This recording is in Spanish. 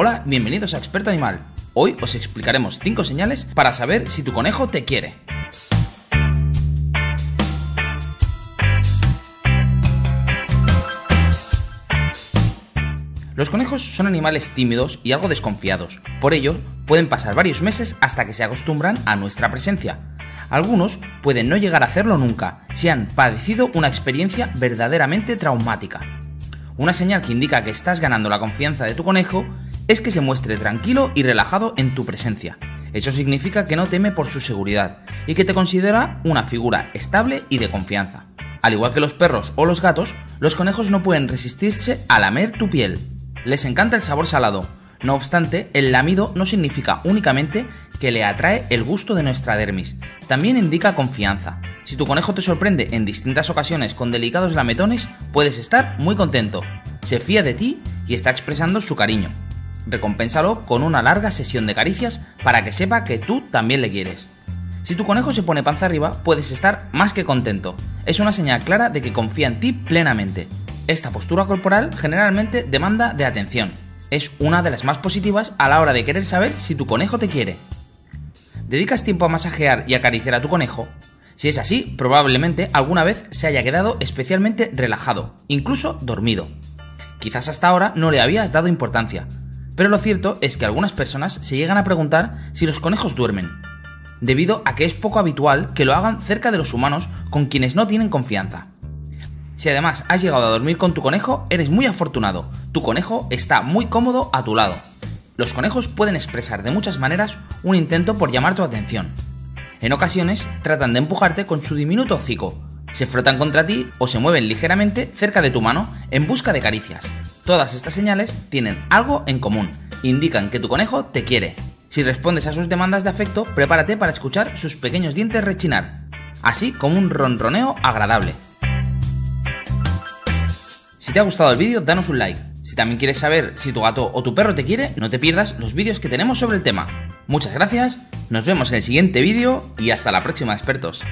Hola, bienvenidos a Experto Animal. Hoy os explicaremos 5 señales para saber si tu conejo te quiere. Los conejos son animales tímidos y algo desconfiados, por ello pueden pasar varios meses hasta que se acostumbran a nuestra presencia. Algunos pueden no llegar a hacerlo nunca si han padecido una experiencia verdaderamente traumática. Una señal que indica que estás ganando la confianza de tu conejo es que se muestre tranquilo y relajado en tu presencia. Eso significa que no teme por su seguridad y que te considera una figura estable y de confianza. Al igual que los perros o los gatos, los conejos no pueden resistirse a lamer tu piel. Les encanta el sabor salado. No obstante, el lamido no significa únicamente que le atrae el gusto de nuestra dermis, también indica confianza. Si tu conejo te sorprende en distintas ocasiones con delicados lametones, puedes estar muy contento. Se fía de ti y está expresando su cariño recompénsalo con una larga sesión de caricias para que sepa que tú también le quieres. Si tu conejo se pone panza arriba, puedes estar más que contento. Es una señal clara de que confía en ti plenamente. Esta postura corporal generalmente demanda de atención. Es una de las más positivas a la hora de querer saber si tu conejo te quiere. ¿Dedicas tiempo a masajear y acariciar a tu conejo? Si es así, probablemente alguna vez se haya quedado especialmente relajado, incluso dormido. Quizás hasta ahora no le habías dado importancia, pero lo cierto es que algunas personas se llegan a preguntar si los conejos duermen, debido a que es poco habitual que lo hagan cerca de los humanos con quienes no tienen confianza. Si además has llegado a dormir con tu conejo, eres muy afortunado. Tu conejo está muy cómodo a tu lado. Los conejos pueden expresar de muchas maneras un intento por llamar tu atención. En ocasiones tratan de empujarte con su diminuto hocico, se frotan contra ti o se mueven ligeramente cerca de tu mano en busca de caricias, Todas estas señales tienen algo en común, indican que tu conejo te quiere. Si respondes a sus demandas de afecto, prepárate para escuchar sus pequeños dientes rechinar, así como un ronroneo agradable. Si te ha gustado el vídeo, danos un like. Si también quieres saber si tu gato o tu perro te quiere, no te pierdas los vídeos que tenemos sobre el tema. Muchas gracias, nos vemos en el siguiente vídeo y hasta la próxima expertos.